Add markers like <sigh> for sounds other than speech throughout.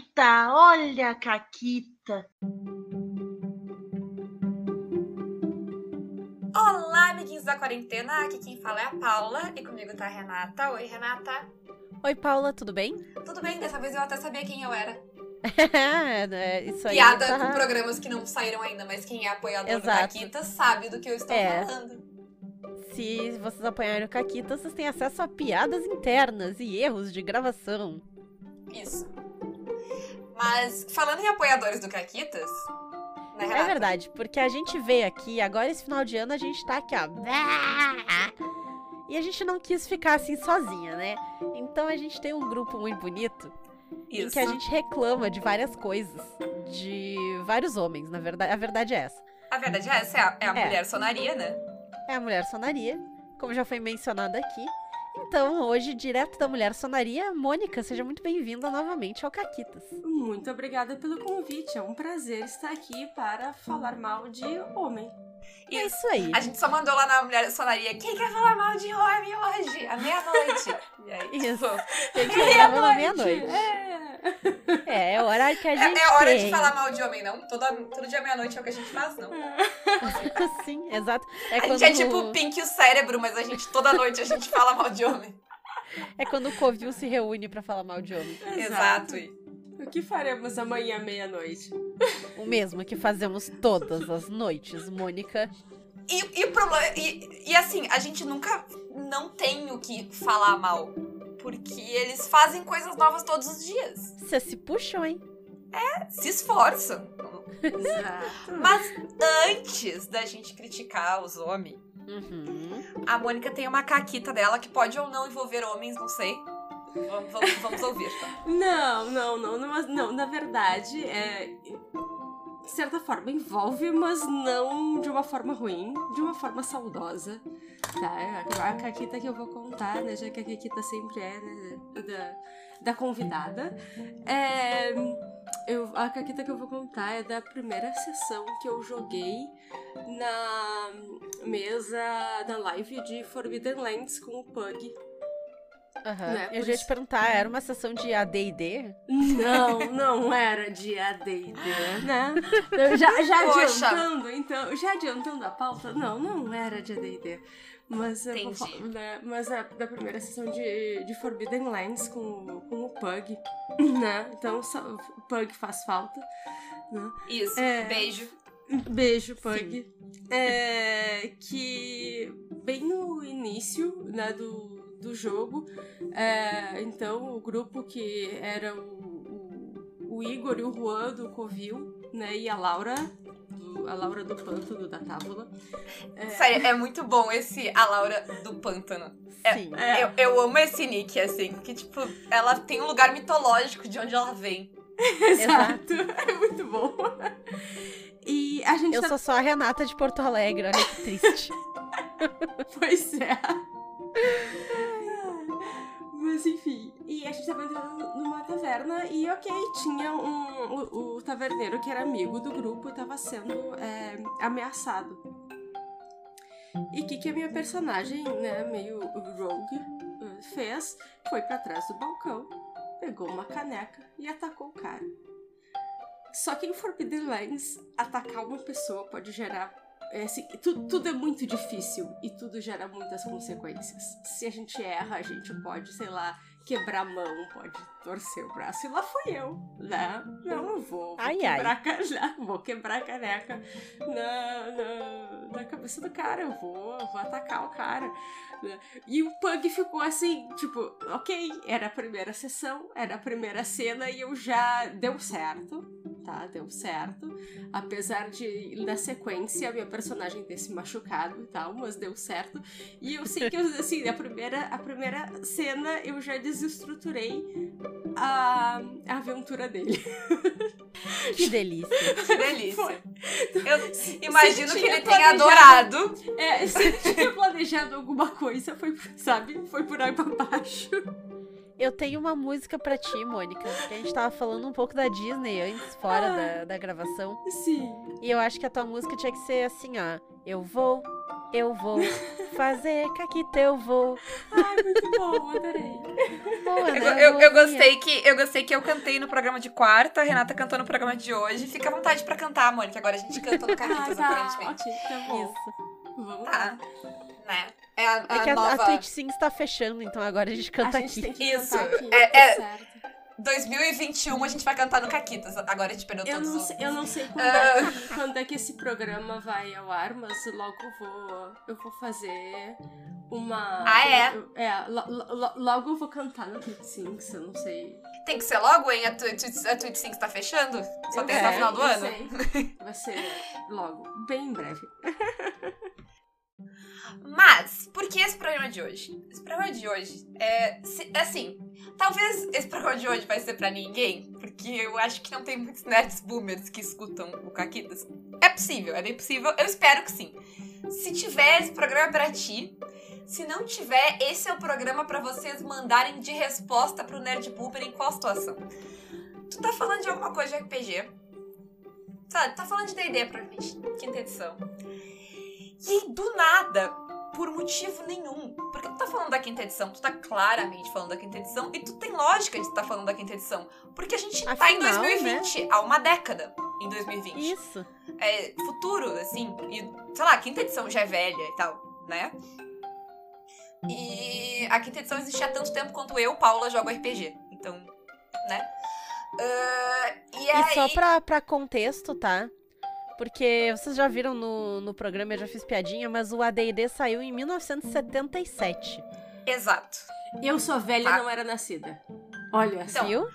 Caquita, olha a Caquita. Olá, amiguinhos da quarentena. Aqui quem fala é a Paula e comigo tá a Renata. Oi, Renata. Oi, Paula, tudo bem? Tudo bem, dessa vez eu até sabia quem eu era. <laughs> é, isso aí Piada tá- com programas que não saíram ainda, mas quem é apoiador do Exato. Caquita sabe do que eu estou É. falando. Se vocês apanharem o Caquita, vocês têm acesso a piadas internas e erros de gravação. Isso. Mas falando em apoiadores do Caquitas, né, É verdade, porque a gente veio aqui, agora esse final de ano a gente tá aqui, ó. E a gente não quis ficar assim sozinha, né? Então a gente tem um grupo muito bonito em Isso. que a gente reclama de várias coisas. De vários homens, na verdade. A verdade é essa. A verdade é essa, é a, é a É. mulher sonaria, né? É a mulher sonaria, como já foi mencionado aqui. Então, hoje, direto da mulher sonaria, Mônica, seja muito bem-vinda novamente ao Caquitas. Muito obrigada pelo convite. É um prazer estar aqui para falar mal de homem. É Isso. aí. A gente só mandou lá na mulher sonaria, quem quer falar mal de homem hoje? À meia-noite. E aí, Isso. tipo, Tem que gravar na meia-noite. É. É, é o horário que a É, gente é hora tem. de falar mal de homem, não? Toda, todo dia meia-noite é o que a gente faz, não. <laughs> Sim, exato. É a gente é tipo o Pink e o cérebro, mas a gente toda noite a gente fala mal de homem. é quando o Covil se reúne pra falar mal de homem. Exato. E- O que faremos amanhã meia-noite? O mesmo que fazemos todas as noites, Mônica. E, e o problema. E, e assim, a gente nunca não tem o que falar mal. Porque eles fazem coisas novas todos os dias. Vocês se puxam, hein? Se esforçam. Exato. Mas antes da gente criticar os homens, Uhum. a Mônica tem uma caquita dela que pode ou não envolver homens, não sei. Vamos, vamos, vamos ouvir, tá? Não, não, não, não, não, na verdade, é. De certa forma envolve, mas não de uma forma ruim, de uma forma saudosa. Tá? A Caquita que eu vou contar, né? Já que a Caquita sempre é né, da, da convidada. É, eu, a Caquita que eu vou contar é da primeira sessão que eu joguei na mesa, na live de Forbidden Lands com o Pug. Aham. Né, Eu já ia te perguntar, era uma sessão de AD&D? Não, não era de AD&D, né? Eu já, já adiantando, então, já adiantando a pauta, não, não era de AD&D. Mas, eu né, mas a da primeira sessão de, de Forbidden Lands com, o- com o Pug, <laughs> né? Então, o Pug faz falta, né? Isso, É. beijo. Beijo, Pug. É, que bem no início né, do, do jogo, é, então o grupo que era o, o, o Igor e o Juan do Covil, né, e a Laura, do- a Laura do Pântano da Tábula. É, Sério, é muito bom esse A Laura do Pântano. É- Sim. É. Eu, eu amo esse nick, assim, que, tipo, ela tem um lugar mitológico de onde ela vem. Exato, é muito bom. E a gente Eu tá sou só a Renata de Porto Alegre, olha que triste. <laughs> Pois é. Mas enfim, e a gente tava entrando numa taverna e ok, tinha um. O, o taverneiro que era amigo do grupo tava sendo é, ameaçado. E o que, que a minha personagem, né, meio rogue, eh, fez? Foi pra trás do balcão, pegou uma caneca e atacou o cara. Só que em Forbidden Lands, atacar uma pessoa pode gerar é assim, tu- tudo é muito difícil e tudo gera muitas consequências. Se a gente erra, a gente pode, sei lá, quebrar mão, pode torcer o braço. E lá fui eu, né? Não, eu vou, vou Ai, quebrar a caneca, <laughs> vou quebrar a caneca na, na, na cabeça do cara, eu vou, vou atacar o cara. né? E o Pug ficou assim, tipo, ok, era a primeira sessão, era a primeira cena e eu já deu certo, tá? Deu certo. Apesar de, na sequência, a minha personagem ter se machucado e tal, mas deu certo. E eu sei que, eu, assim, a primeira, a primeira cena eu já desestruturei a, a aventura dele. <laughs> Que delícia. <laughs> Que delícia. Foi. Eu imagino Se que ele tenha adorado. É, se ele tinha planejado alguma coisa, foi, sabe? Foi por aí pra baixo. Eu tenho uma música pra ti, Mônica. Que a gente tava falando um pouco da Disney antes, fora Ah. da, da gravação. Sim. E eu acho que a tua música tinha que ser assim, ó. Eu vou, eu vou fazer caquita eu vou. Ai, muito bom, adorei. Boa, Eu, né? eu, eu Boazinha. gostei que, eu gostei que eu cantei no programa de quarta, a Renata cantou no programa de hoje. Fica à vontade pra cantar, Mônica. Agora a gente canta no <laughs> Ah, Carlitos, tá, aparentemente. ok, tá bom. Isso. Vamos lá. Tá. Né? É a, a É que a, nova... a Twitch sim está fechando, então agora a gente canta a gente aqui. tem que Isso, aqui, é- tá é-. 2021 a gente vai cantar no Caquitas. Agora a gente perdeu Eu todos não, sei, eu não sei quando, é que, quando é que esse programa vai ao ar, mas logo vou, eu vou fazer uma. Ah, é? eu- é, lo- lo- logo eu vou cantar no Twitch Sinks, eu não sei. Tem que ser logo, hein? A Twitch, a Twitch Sync tá fechando? Só tem até o final do ano? sei. <laughs> Vai ser logo, bem em breve. <laughs> Mas, por que esse programa de hoje? Esse programa de hoje é. se- Assim, talvez esse <laughs> programa de hoje vai ser pra ninguém, porque eu acho que não tem muitos nerds boomers que escutam o Caquitas. É possível, é bem possível, eu espero que sim. Se tiver, esse programa é pra ti. Se não tiver, esse é o programa pra vocês mandarem de resposta pro nerd boomer em qual situação. Tu tá falando de alguma coisa de RPG. Sabe, tá falando de D&D, provavelmente, quinta edição. E do nada, por motivo nenhum. Porque tu tá falando da quinta edição, tu tá claramente falando da quinta edição, e tu tem lógica de estar falando da quinta edição. Porque a gente tá em Afinal, 2020, há uma década em 2020. Isso. É futuro, assim, e sei lá, a quinta edição já é velha e tal, né? E a quinta edição existe há tanto tempo quanto eu, Paula, jogo RPG. Então, né? Ah, e E aí. só pra, pra contexto, tá? Porque vocês já viram no, no programa, eu já fiz piadinha, mas o AD&D saiu em 1977. Exato. Eu sou velha e Tá. não era nascida. Olha, Então, Viu?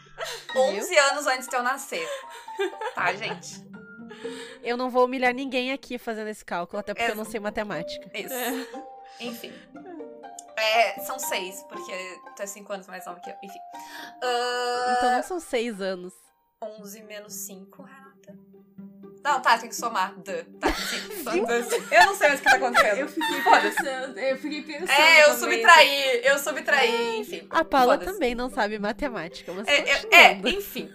11 anos antes de eu nascer. Tá, <laughs> gente? Eu não vou humilhar ninguém aqui fazendo esse cálculo, até porque É. eu não sei matemática. Isso. É. Enfim. É, são seis, porque tu é cinco anos mais nova que eu. Enfim. Ah, Então não são seis anos. 11 menos 5, Renata. Não, tá, tem que somar. Duh. Tá, sim. <laughs> Eu não sei mais o que tá acontecendo. eu fiquei pensando, eu fiquei pensando. É, eu também. subtraí, eu subtraí, enfim. A Paula também não sabe matemática, mas É, é, é, continuando. enfim.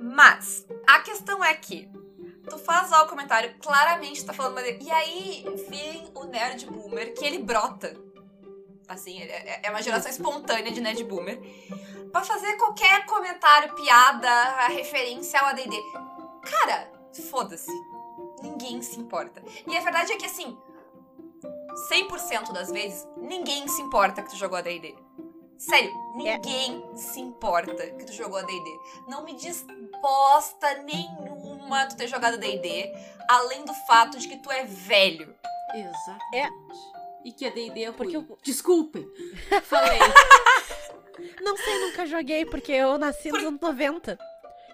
Mas, a questão é que tu faz lá o comentário, claramente tá falando, mas e aí vem o nerd boomer que ele brota. Assim, é é uma geração espontânea de nerd boomer. Pra fazer qualquer comentário, piada, referência ao ADD. Cara, foda-se. Ninguém se importa. E a verdade é que, assim, 100% das vezes, ninguém se importa que tu jogou AD&D. Sério, ninguém se importa que tu jogou AD&D. Não me diz bosta nenhuma tu ter jogado D&D, além do fato de que tu é velho. Exatamente. E que a D&D é ruim. Porque eu- Desculpem. <laughs> Falei. <laughs> Não sei, nunca joguei, porque eu nasci nos anos 90.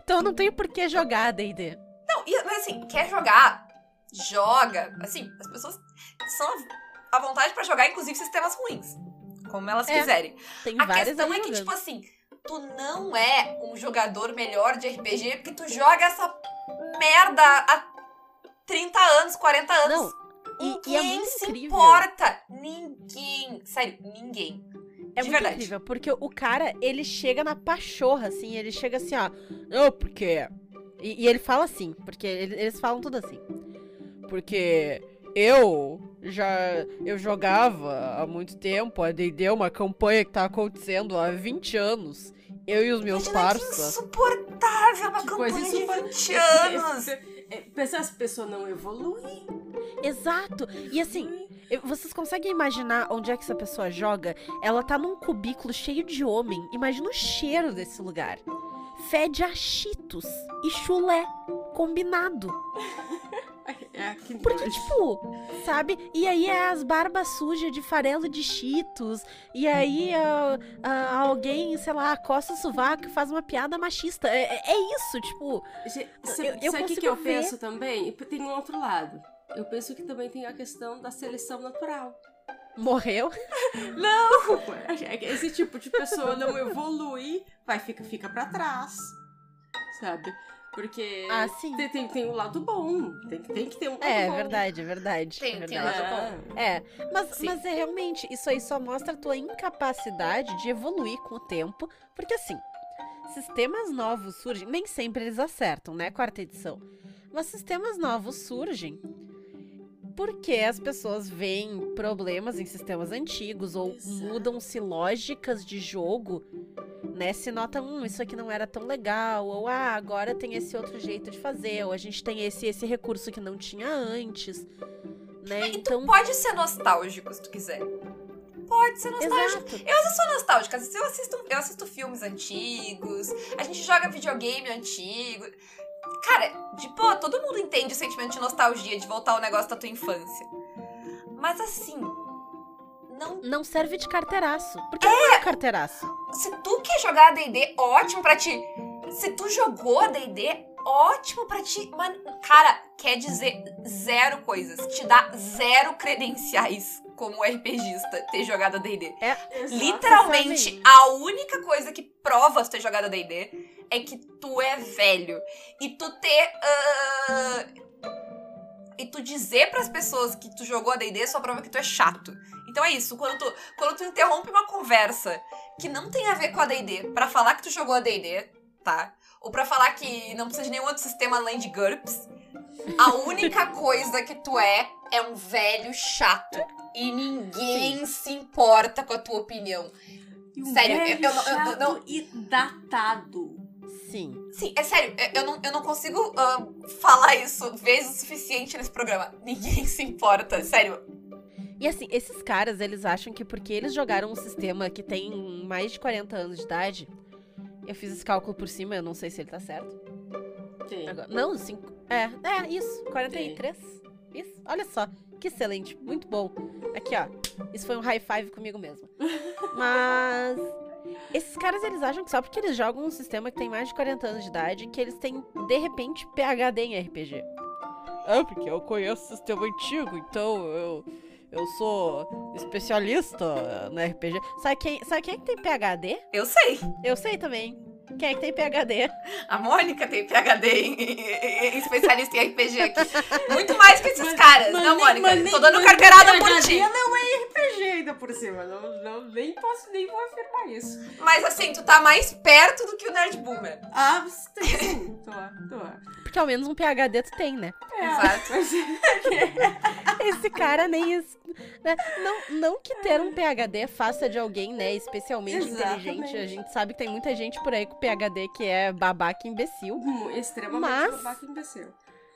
Então não tenho por que jogar AD&D. Não, mas assim, quer jogar? Joga. Assim, as pessoas são à vontade pra jogar, inclusive, sistemas ruins. Como elas É. quiserem. Tem A questão é que, jogando. tipo assim, tu não é um jogador melhor de RPG porque tu joga essa merda há 30 anos, 40 anos. Não, e- e é Ninguém se incrível. importa. Ninguém. Sério, ninguém. É de muito verdade. incrível, porque o cara, ele chega na pachorra, assim, ele chega assim, ó, não, porque... E, e ele fala assim, porque ele- eles falam tudo assim. Porque eu já, eu jogava há muito tempo, a D&D é uma campanha que tá acontecendo há 20 anos, eu e os meus que parceiros. insuportável uma Que coisa campanha de insupor- 20 anos. É, Pensa, as pessoas não evoluem. Exato, e assim, vocês conseguem imaginar onde é que essa pessoa joga? Ela tá num cubículo cheio de homem, imagina o cheiro desse lugar. Fede a cheetos e chulé, combinado. <laughs> É, que Porque, tipo, sabe? E aí é as barbas sujas de farelo de cheetos. E aí ah, ah, alguém, sei lá, coça o sovaco e faz uma piada machista. É, é- é isso, tipo. Eu- eu sabe o que, que eu ver. penso também? Tem um outro lado. Eu penso que também tem a questão da seleção natural. Morreu. <laughs> Não! É Esse tipo de pessoa não evolui, vai fica, fica pra trás. Sabe? Porque Ah, sim. tem, tem, tem um lado bom. Tem, tem que ter um lado É, bom. verdade, é verdade. Tem- é tem verdade. lado bom. É, mas, Sim. mas é realmente, isso aí só mostra a tua incapacidade de evoluir com o tempo, porque assim, sistemas novos surgem, nem sempre eles acertam, né, quarta edição, mas sistemas novos surgem porque as pessoas veem problemas em sistemas antigos ou mudam-se lógicas de jogo, né? Se nota, hum, isso aqui não era tão legal, ou ah, agora tem esse outro jeito de fazer, ou a gente tem esse esse recurso que não tinha antes, né? Então, Pode ser nostálgico se tu quiser. Pode ser nostálgico. exato. Eu sou nostálgica. às vezes Eu assisto, eu assisto filmes antigos, a gente joga videogame antigo. Cara, de boa, todo mundo entende o sentimento de nostalgia, de voltar ao negócio da tua infância. Mas assim, não. Não serve de carteiraço. Porque não é carteiraço. Se tu quer jogar DD, ótimo pra ti. Se tu jogou DD, ótimo pra ti. Mas, cara, quer dizer zero coisas. Te dá zero credenciais como RPGista ter jogado DD. Literalmente, Sabe? a única coisa que prova ter jogado D&D é que tu é velho. E tu ter... ah, e tu dizer pras pessoas que tu jogou D&D só prova que tu é chato. Então é isso, quando tu, quando tu interrompe uma conversa que não tem a ver com a D&D pra falar que tu jogou a D&D, tá? Ou pra falar que não precisa de nenhum outro sistema além de GURPS, a única <laughs> coisa que tu é é um velho chato. E ninguém se importa com a tua opinião. E um Sério, velho eu- eu eu chato não- E datado. Sim. Sim, é sério, eu- eu não, eu não consigo ah, falar isso vezes o suficiente nesse programa. <laughs> Ninguém se importa, sério. E assim, esses caras, eles acham que porque eles jogaram um sistema que tem mais de 40 anos de idade. Eu fiz esse cálculo por cima, eu não sei se ele tá certo. Tem. Agora- não, cinco. É, é, isso. 43. Isso. Olha só. Que excelente. Muito bom. Aqui, ó. Isso foi um high five comigo mesmo. <laughs> Mas. Esses caras, eles acham que só porque eles jogam um sistema que tem mais de 40 anos de idade, que eles têm, de repente, PHD em RPG. Ah, porque eu conheço o sistema antigo, então eu. Eu sou especialista no RPG. Sabe quem, sabe quem é que tem PHD? Eu sei. Eu sei também. Quem é que tem PHD? A Mônica tem PHD em, em- em especialista em RPG aqui. <laughs> Muito mais que esses caras, não, Mônica? Tô dando carteirada por ti. não é RPG ainda por cima. Não, não, nem posso, nem vou afirmar isso. Mas assim, tu tá mais perto do que o Nerd Boomer. Ah, sim. Tô, tô. Porque ao menos um PHD tu tem, né? É, Exato. mas- <laughs> Esse cara nem né? Não, não que ter um PHD faça de alguém, né, especialmente Exatamente. inteligente. A gente sabe que tem muita gente por aí com PHD que é babaca e imbecil, Hum, Extremamente Mas- babaca e imbecil.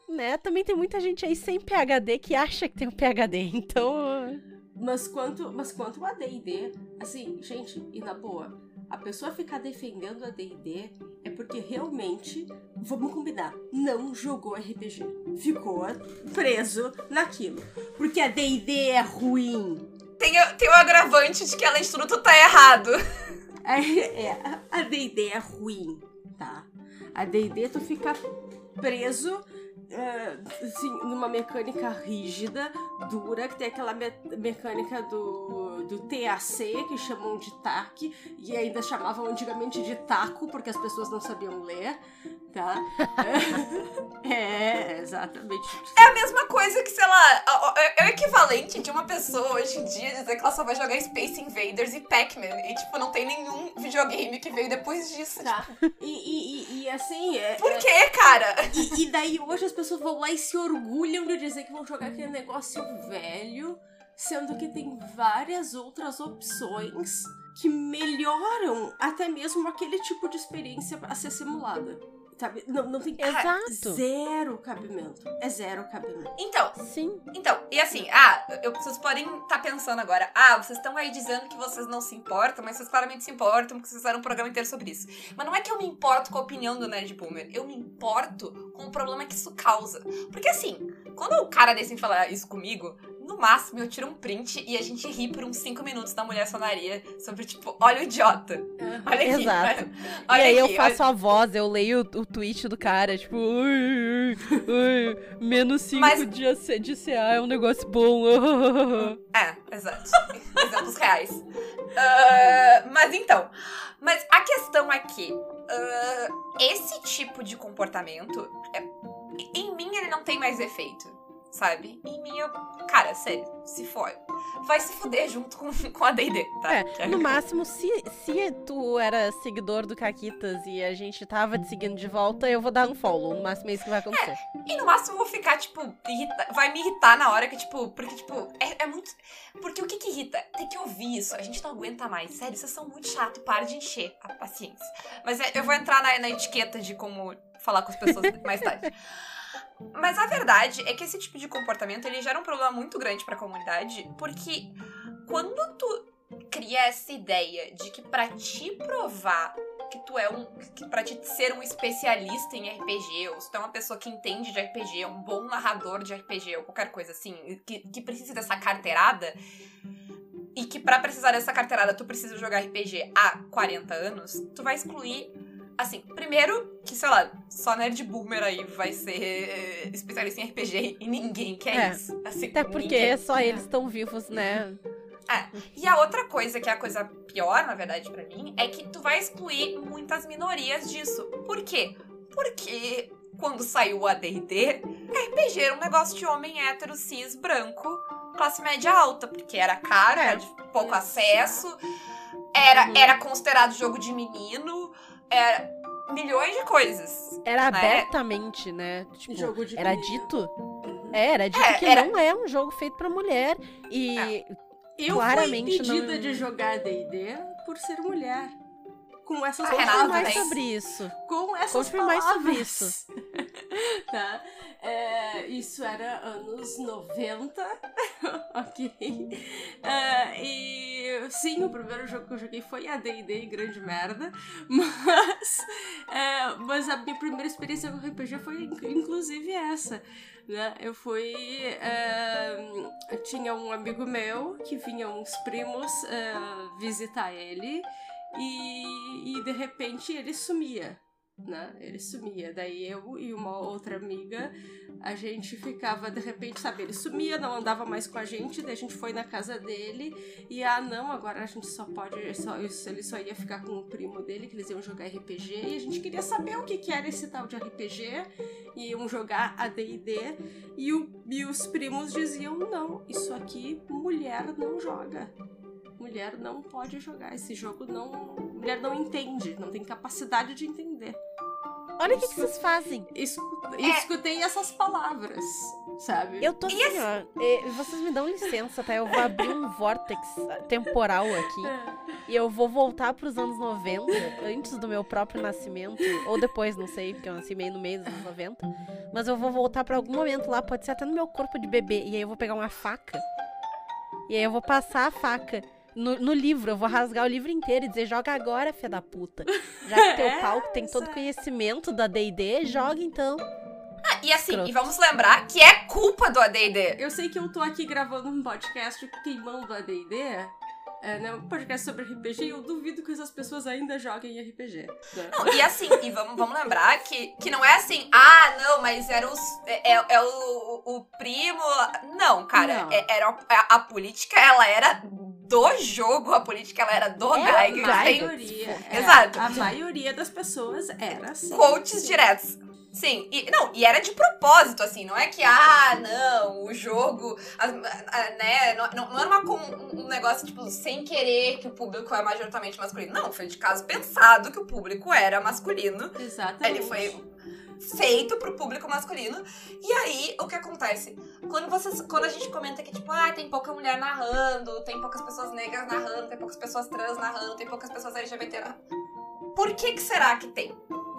né? Também tem muita gente aí sem PHD que acha que tem um PHD. Então, Mas quanto, mas quanto a D&D, assim, gente, e na boa, a pessoa ficar defendendo a D&D é porque realmente, vamos combinar, não jogou RPG. Ficou preso naquilo. Porque a D&D é ruim. Tem, tem o agravante de que, tudo, tu tá errado. <laughs> É, é, a D&D é ruim, tá? A D&D tu fica preso é, assim, numa mecânica rígida, dura, que tem aquela me- mecânica do, do TAC, que chamam de TAC, e ainda chamavam antigamente de taco, porque as pessoas não sabiam ler, tá? <laughs> É, exatamente. É a mesma coisa que, sei lá, a- é o equivalente de uma pessoa hoje em dia dizer que ela só vai jogar Space Invaders e Pac-Man. E, tipo, não tem nenhum videogame que veio depois disso. Tá. E, e, e, e assim, é, Por quê, cara? E, e daí hoje as pessoas vão lá e se orgulham de dizer que vão jogar aquele negócio velho, sendo que tem várias outras opções que melhoram até mesmo aquele tipo de experiência a ser simulada. Sabe? Não, não tem Exato. zero cabimento. É zero cabimento. Então, sim. Então, e assim, ah, eu, vocês podem estar pensando agora, ah, vocês estão aí dizendo que vocês não se importam, mas vocês claramente se importam, porque vocês fizeram um programa inteiro sobre isso. Mas não é que eu me importo com a opinião do Nerd Boomer, eu me importo com o problema que isso causa. Porque assim, quando o cara decide falar isso comigo, no máximo eu tiro um print e a gente ri por uns 5 minutos da mulher sonaria sobre, tipo, olha o idiota. Olha aqui. Exato. Olha e aí aqui, eu faço a voz, eu leio o, o tweet do cara, tipo, "Ai, ai, ai, menos 5 Mas- de, de CA é um negócio bom. <laughs> É, exato. Exemplos reais. Ah, mas então, mas a questão é que ah, esse tipo de comportamento, é- em mim ele não tem mais efeito, sabe? Mim eu, cara, sério, se for. vai se fuder junto com, <laughs> com a D&D, tá? É, Que no máximo, se, se tu era seguidor do Caquitas e a gente tava te seguindo de volta, eu vou dar um follow. No máximo é isso que vai acontecer. E no máximo eu vou ficar, tipo, irrita... vai me irritar na hora que, tipo, porque, tipo, é, é muito. Porque o que que irrita? Tem que ouvir isso. A gente não aguenta mais. Sério, vocês são muito chato. Para de encher a paciência. Mas é, eu vou entrar na, na etiqueta de como falar com as pessoas mais tarde. <laughs> Mas a verdade é que esse tipo de comportamento ele gera um problema muito grande pra comunidade, porque quando tu cria essa ideia de que pra te provar que tu é um. que pra te ser um especialista em RPG, ou se tu é uma pessoa que entende de RPG, um bom narrador de RPG, ou qualquer coisa assim, que, que precisa dessa carteirada, e que pra precisar dessa carteirada tu precisa jogar RPG há 40 anos, tu vai excluir. Assim, primeiro que, sei lá, só nerd boomer aí vai ser especialista em RPG e ninguém quer É. isso. Assim, Até ninguém porque quer. só eles estão vivos, né? E a outra coisa, que é a coisa pior, na verdade, pra mim, é que tu vai excluir muitas minorias disso. Por quê? Porque quando saiu o AD&D, RPG era um negócio de homem hétero, cis, branco, classe média alta, porque era caro, É. era de pouco acesso, era, Uhum. era considerado jogo de menino, era milhões de coisas. Era É. abertamente, né? Tipo, Jogo de era menino. dito. É, era dito É, que era- não é um jogo feito pra mulher. E É. Eu Claramente fui impedida não- de jogar D&D por ser mulher. Com essas A conte Renata mais sobre isso. Com essas Conte mais sobre palavras. isso. <laughs> tá? É, isso era anos 90, <laughs> ok? É, e sim, o primeiro jogo que eu joguei foi a D&D, grande merda, <laughs> mas, é, mas a minha primeira experiência com RPG foi in- inclusive essa, né? Eu fui, é, eu tinha um amigo meu que vinham uns primos é, visitar ele e, e de repente ele sumia né? Ele sumia. Daí eu e uma outra amiga, a gente ficava, de repente, sabe, ele sumia, não andava mais com a gente, daí a gente foi na casa dele e, ah, não, agora a gente só pode, só, ele só ia ficar com o primo dele, que eles iam jogar RPG, e a gente queria saber o que, que era esse tal de RPG, e iam jogar AD&D, e, o, e os primos diziam, não, isso aqui mulher não joga. Mulher não pode jogar esse jogo, não. Mulher não entende, não tem capacidade de entender. Olha o que, que vocês fazem. É. Escutei essas palavras, sabe? Eu tô assim, ó. e Vocês me dão licença, tá? Eu vou abrir um vórtex temporal aqui. É. E eu vou voltar pros anos 90, antes do meu próprio nascimento. Ou depois, não sei, porque eu nasci meio no meio dos anos 90. Mas eu vou voltar pra algum momento lá, pode ser até no meu corpo de bebê. E aí eu vou pegar uma faca. E aí eu vou passar a faca. No, no livro, eu vou rasgar o livro inteiro e dizer, joga agora, filha da puta. Já que teu <laughs> É, pau que tem todo conhecimento da D&D, joga então. Ah, e assim, Escroto. e vamos lembrar que é culpa do AD&D. Eu sei que eu tô aqui gravando um podcast queimando a D&D, é, né, um podcast sobre RPG, e eu duvido que essas pessoas ainda joguem RPG. né? Não, e assim, e vamos, vamos lembrar que, que não é assim, ah, não, mas era os, é, é- é o, o primo. Não, cara, Não. é- era a, a política, ela era do jogo, a política, ela era do É, a maioria, é, Exato. A maioria das pessoas era assim. quotes diretos. Sim, e, não, e era de propósito, assim, não é que, ah, não, o jogo, a- a- né, não, não era uma, com- um negócio, tipo, sem querer que o público é majoritariamente masculino. Não, foi de caso pensado que o público era masculino. Exatamente. Ele foi feito pro público masculino. E aí, o que acontece? Quando, vocês, quando a gente comenta que, tipo, ah, tem pouca mulher narrando, tem poucas pessoas negras narrando, tem poucas pessoas trans narrando, tem poucas pessoas LGBT narrando. Por que que será que tem?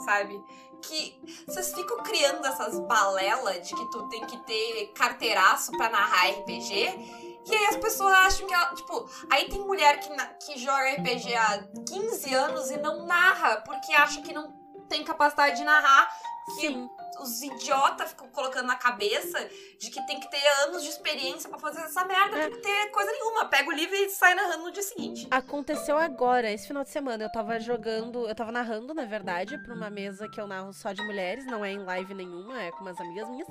Sabe? Que vocês ficam criando essas balelas de que tu tem que ter carteiraço pra narrar RPG. E aí as pessoas acham que ela, tipo, aí tem mulher que, que joga RPG há 15 anos e não narra, porque acha que não tem capacidade de narrar. Que Sim. Os idiotas ficam colocando na cabeça de que tem que ter anos de experiência pra fazer essa merda. Tem que ter coisa nenhuma. Pega o livro e sai narrando no dia seguinte. Aconteceu agora, esse final de semana. Eu tava jogando, eu tava narrando, na verdade, pra uma mesa que eu narro só de mulheres, não é em live nenhuma, é com umas amigas minhas.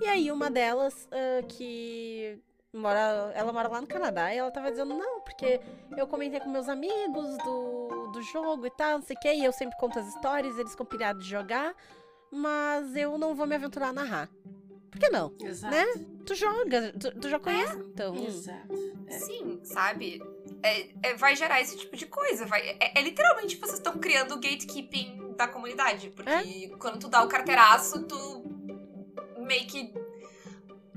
E aí uma delas, ah, que mora, ela mora lá no Canadá, e ela tava dizendo, não, porque eu comentei com meus amigos do, do jogo e tal, não sei o que, e eu sempre conto as histórias, eles pirados de jogar, mas eu não vou me aventurar a narrar. Por que não? Exato. Né? Tu joga, tu, tu já conhece, então. Exato. É. Sim, sabe? É, é- vai gerar esse tipo de coisa. Vai, é, é literalmente vocês estão criando o gatekeeping da comunidade. Porque quando tu dá o carteiraço, tu meio que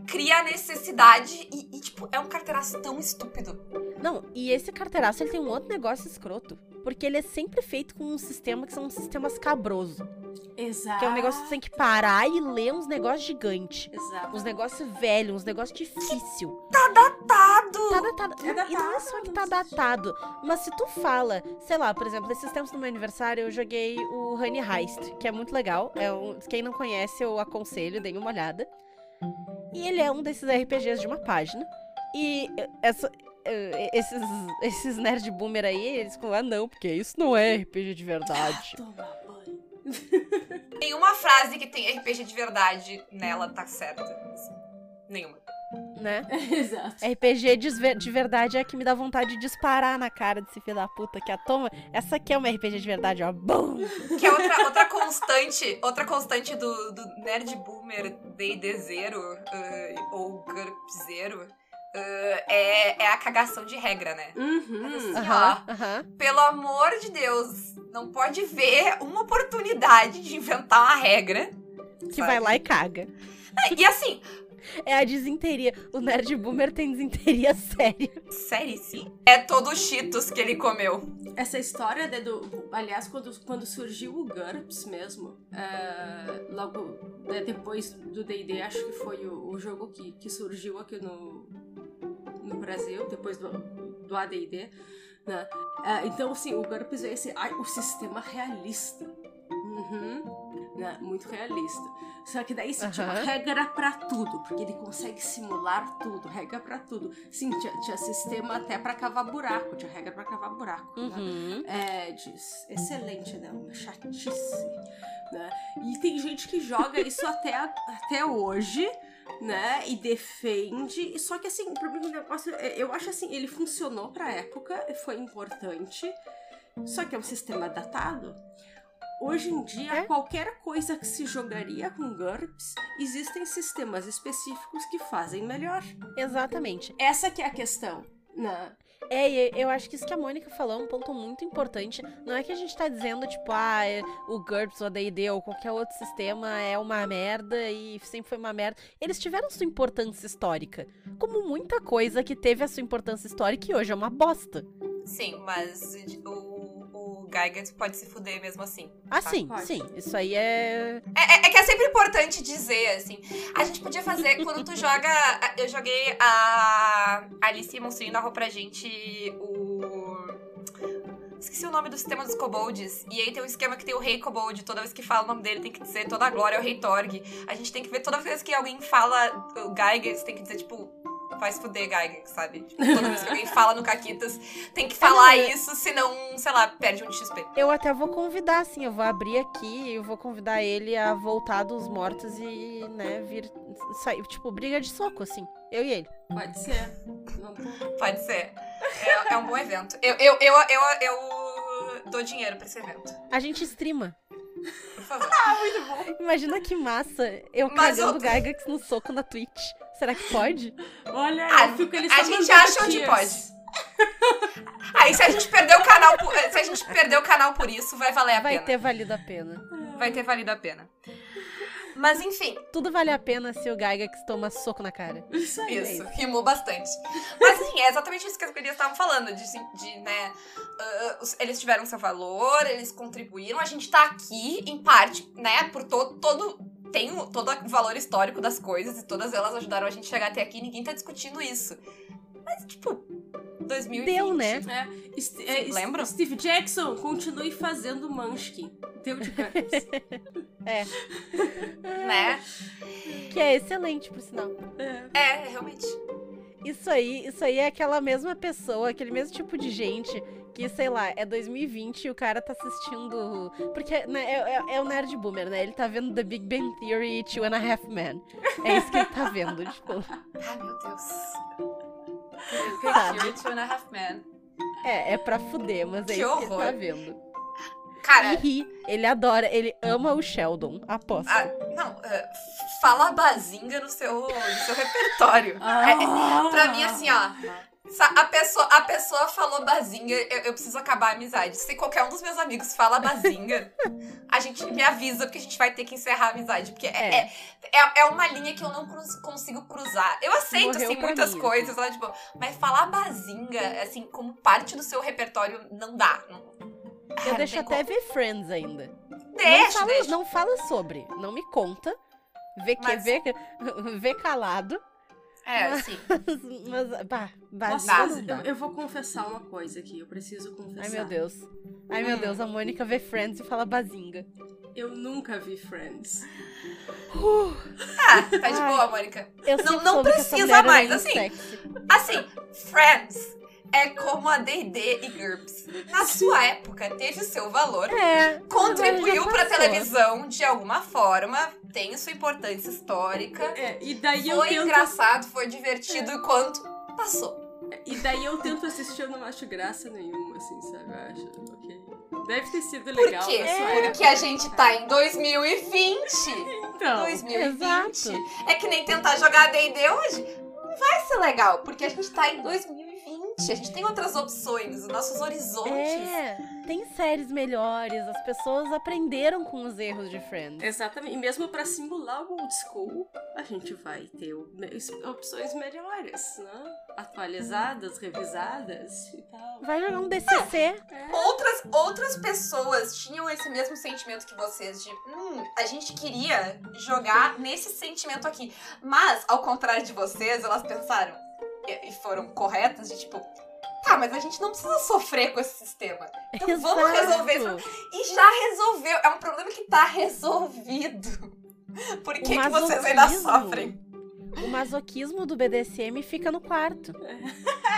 cria a necessidade e, e, tipo, é um carteiraço tão estúpido. Não, e esse carteiraço ele tem um outro negócio escroto. Porque ele é sempre feito com um sistema que são sistemas cabroso. Exato. Que é um negócio que tu tem que parar e ler uns negócios gigantes. Exato. Uns negócios velhos, uns negócios difícil. Datado! Tá datado. É Não, e não é só que tá datado. Mas se tu fala, sei lá, por exemplo, esses tempos no meu aniversário eu joguei o Honey Heist, que é muito legal. É um, quem não conhece, eu aconselho, deem uma olhada. E ele é um desses RPGs de uma página. E eh, essa, eh, esses, esses nerd boomer aí, eles falam, ah não, porque isso não é RPG de verdade. Toma. <laughs> Nenhuma frase que tem RPG de verdade nela tá certa. assim. Nenhuma. né? <laughs> Exato. RPG de, de verdade é que me dá vontade de disparar na cara desse filho da puta que a toma. Essa aqui é uma RPG de verdade, ó. Bum! Que é outra, outra constante, outra constante do, do Nerd Boomer D&D Zero eh, ou GURP Zero eh, é, é a cagação de regra, né? Uhum. Assim, Aham, aham. Pelo amor de Deus, não pode ver uma oportunidade de inventar uma regra. Que vai lá e caga. E assim, É a desinteria. O nerd boomer tem desinteria <laughs> séria. sério, sim. É todo o Cheetos que ele comeu. Essa história de, do. Aliás, quando, quando surgiu o GURPS mesmo, é, logo né, depois do DD, acho que foi o, o jogo que, que surgiu aqui no, no Brasil, depois do, do ADD. Né? É, então, assim, o GURPS é esse. ai, o sistema realista. Uhum. Né? Muito realista. Só que daí, assim, tinha Aham. regra pra tudo, porque ele consegue simular tudo, regra pra tudo. Sim, tinha, tinha sistema até pra cavar buraco, tinha regra pra cavar buraco. né? Uhum. É, diz, excelente, né? Uma chatice, né? E tem gente que joga isso até, até hoje, né? E defende. Só que assim, o problema do negócio, é, eu acho assim, ele funcionou pra época, foi importante. Só que é um sistema datado. Hoje em dia, É. qualquer coisa que se jogaria com GURPS, existem sistemas específicos que fazem melhor. Exatamente. Essa que é a questão, né? É, eu acho que isso que a Mônica falou é um ponto muito importante. Não é que a gente tá dizendo, tipo, ah, é- o GURPS ou a D&D ou qualquer outro sistema é uma merda e sempre foi uma merda. Eles tiveram sua importância histórica. Como muita coisa que teve a sua importância histórica e hoje é uma bosta. Sim, mas o, o Gygax pode se fuder mesmo assim. Ah, Tá, sim, pode. sim. Isso aí é... É, é- é que é sempre importante dizer, assim. A gente podia fazer. Quando tu joga. Eu joguei a Alice Monstrinho narrou pra gente o. Esqueci o nome do sistema dos kobolds. E aí tem um esquema que tem o rei kobold. Toda vez que fala o nome dele, tem que dizer toda a glória ao rei Torg. A gente tem que ver toda vez que alguém fala o Gygax, tem que dizer, tipo. Vai se fuder, Gygax, sabe? Tipo, toda vez que alguém <laughs> fala no Caquitas, tem que falar não, é- isso, senão, sei lá, perde um XP. Eu até vou convidar, assim, eu vou abrir aqui e eu vou convidar ele a voltar dos mortos e, né, vir... Sair, tipo, briga de soco, assim. Eu e ele. Pode ser. Pode ser. É, é um bom evento. Eu, eu, eu, eu, eu dou dinheiro pra esse evento. A gente streama. Por favor. <laughs> Imagina que massa eu Mas cagando eu- Gygax no soco na Twitch. Será que pode? Olha, Ah, eu fico ele a gente acha onde pode. <laughs> Aí se a gente perder o canal por, se a gente perder o canal por isso, vai valer a Vai pena. ter valido a pena. Vai ter valido a pena. Mas enfim, Tudo vale a pena se o Gygax toma soco na cara. Isso aí. isso, rimou bastante. Mas assim, é exatamente isso que as gurias estavam falando, de, de, né, os- eles tiveram seu valor, eles contribuíram, a gente tá aqui, em parte, né, por todo, todo, tem o, todo o valor histórico das coisas, e todas elas ajudaram a gente chegar até aqui, ninguém tá discutindo isso. Mas, tipo, 2020... Deu, né? É, St- é, Sim, lembram? Steve Jackson, continue fazendo Munchkin. Deu de GURPS. <laughs> Né? Que é excelente, por sinal. é. É, realmente. Isso aí, isso aí é aquela mesma pessoa, aquele mesmo tipo de gente que, sei lá, é 2020 e o cara tá assistindo. Porque né, é, é- é o nerd boomer, né? Ele tá vendo The Big Bang Theory e Two and a Half Men. É isso que ele tá vendo, tipo. Ai, meu Deus. Sabe? You're two and a half men. É, é pra fuder, mas é Que isso que ele tá horror. vendo. Cara, ri, ele adora, ele ama o Sheldon, aposto. ah, não, ah, fala bazinga no seu, no seu repertório. É, é, pra mim, assim, ó. A pessoa, a pessoa falou bazinga, eu, eu preciso acabar a amizade. Se qualquer um dos meus amigos fala bazinga, <laughs> a gente me avisa porque a gente vai ter que encerrar a amizade. Porque é, É. é, é uma linha que eu não cruz- consigo cruzar. Eu aceito, Morreu assim, muitas mim. coisas, né, tipo, mas falar bazinga, assim, como parte do seu repertório, não dá. Não, Ah, Eu não deixo até como. ver Friends ainda. Deixa, não, fala, deixa. não fala sobre. Não me conta. Vê, que, Mas- vê, <laughs> vê calado. É, assim. <laughs> Mas, bah, Posso bazinga fazer- não eu, eu vou confessar uma coisa aqui, eu preciso confessar. Ai, meu Deus. Ai, meu. Deus, a Mônica vê Friends e fala bazinga. Eu nunca vi Friends. Ah, tá de boa, Mônica. Eu Não- não precisa era mais, assim. sexy. Assim, Friends é como a D&D e GURPS. Na sua época, teve o seu valor. É. Contribuiu já passou. televisão de alguma forma. Tem sua importância histórica. É, e daí eu Foi tento. engraçado, foi divertido enquanto passou. E daí eu tento assistir, eu não acho graça nenhuma, assim, sabe? Eu acho, ok. Deve ter sido legal Por quê? sua Porque a gente tá em 2020. Então, 2020. exato. É que nem tentar jogar D&D hoje. Não vai ser legal, porque a gente tá em 2020. A gente tem outras opções, os nossos horizontes. É, tem séries melhores, as pessoas aprenderam com os erros de Friends. Exatamente. E mesmo pra simular o old school, a gente vai ter opções melhores, né? Atualizadas, revisadas e tal. Vai jogar um DCC. É. Outras, outras pessoas tinham esse mesmo sentimento que vocês, de hum, a gente queria jogar nesse sentimento aqui. Mas, ao contrário de vocês, elas pensaram e, foram corretas de tipo, tá, mas a gente não precisa sofrer com esse sistema. Então vamos resolver isso. E já resolveu. É um problema que tá resolvido. <laughs> Por que, que vocês ainda sofrem? O masoquismo do BDSM fica no quarto, <laughs>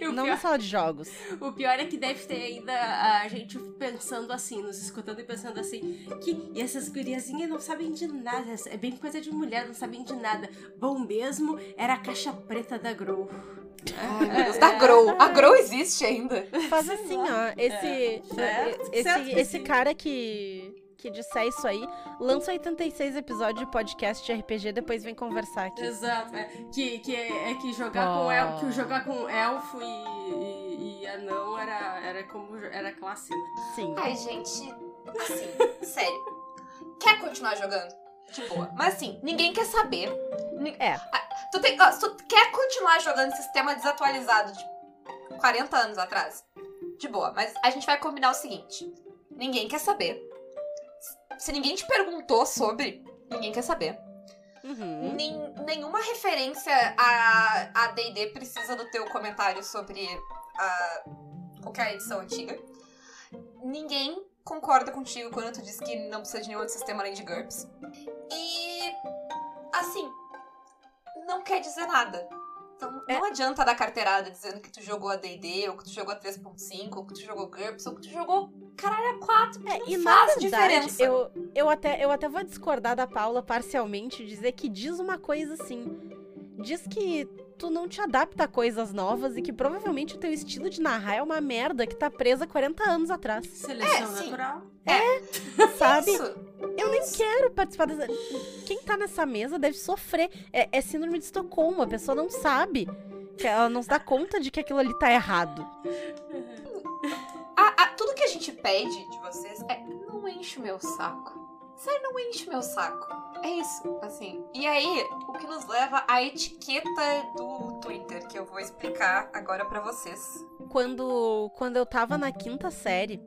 não pior, na sala de jogos. <laughs> o pior é que deve ter ainda a gente pensando assim, nos escutando e pensando assim, que e essas guriazinhas não sabem de nada, é bem coisa de mulher, não sabem de nada. Bom mesmo era a caixa preta da Grow. Ai, meu Deus, da Grow. A Grow existe ainda. Faz assim, ó. Esse, esse, certo que esse sim. cara que, que disser isso aí, lança 86 episódios de podcast de RPG, depois vem conversar aqui. Exato, é. Que, que é, é que jogar Oh. com el, que jogar com elfo e, e, e anão era, era como era classe, né? Sim. Ai, gente, assim, <laughs> sério. Quer continuar jogando? De boa. Mas assim, ninguém quer saber. É. Tu, tem, tu quer continuar jogando sistema desatualizado de 40 anos atrás? De boa. Mas a gente vai combinar o seguinte: ninguém quer saber. Se ninguém te perguntou sobre, ninguém quer saber. Uhum. Nem- nenhuma referência a a D&D precisa do teu comentário sobre a, qualquer edição antiga. Ninguém concorda contigo quando tu diz que não precisa de nenhum outro sistema além de GURPS. E, assim, não quer dizer nada. Então, É. não adianta dar carteirada dizendo que tu jogou a D&D, ou que tu jogou a 3.5, ou que tu jogou GURPS, ou que tu jogou caralho a 4, É, não e faz verdade, diferença. eu, eu, até, eu até vou discordar da Paula parcialmente e dizer que diz uma coisa assim. Diz que tu não te adapta a coisas novas e que provavelmente o teu estilo de narrar é uma merda que tá presa 40 anos atrás, Seleção É, sim. natural. <laughs> sabe? Isso. Eu nem quero participar dessa. Quem tá nessa mesa deve sofrer. É, é síndrome de Estocolmo, a pessoa não sabe. Que ela não se dá conta de que aquilo ali tá errado. A- a- tudo que a gente pede de vocês é não enche o meu saco. Sério, não enche o meu saco. É isso, assim. E aí, o que nos leva à etiqueta do Twitter, que eu vou explicar agora pra vocês. Quando, quando eu tava na quinta série,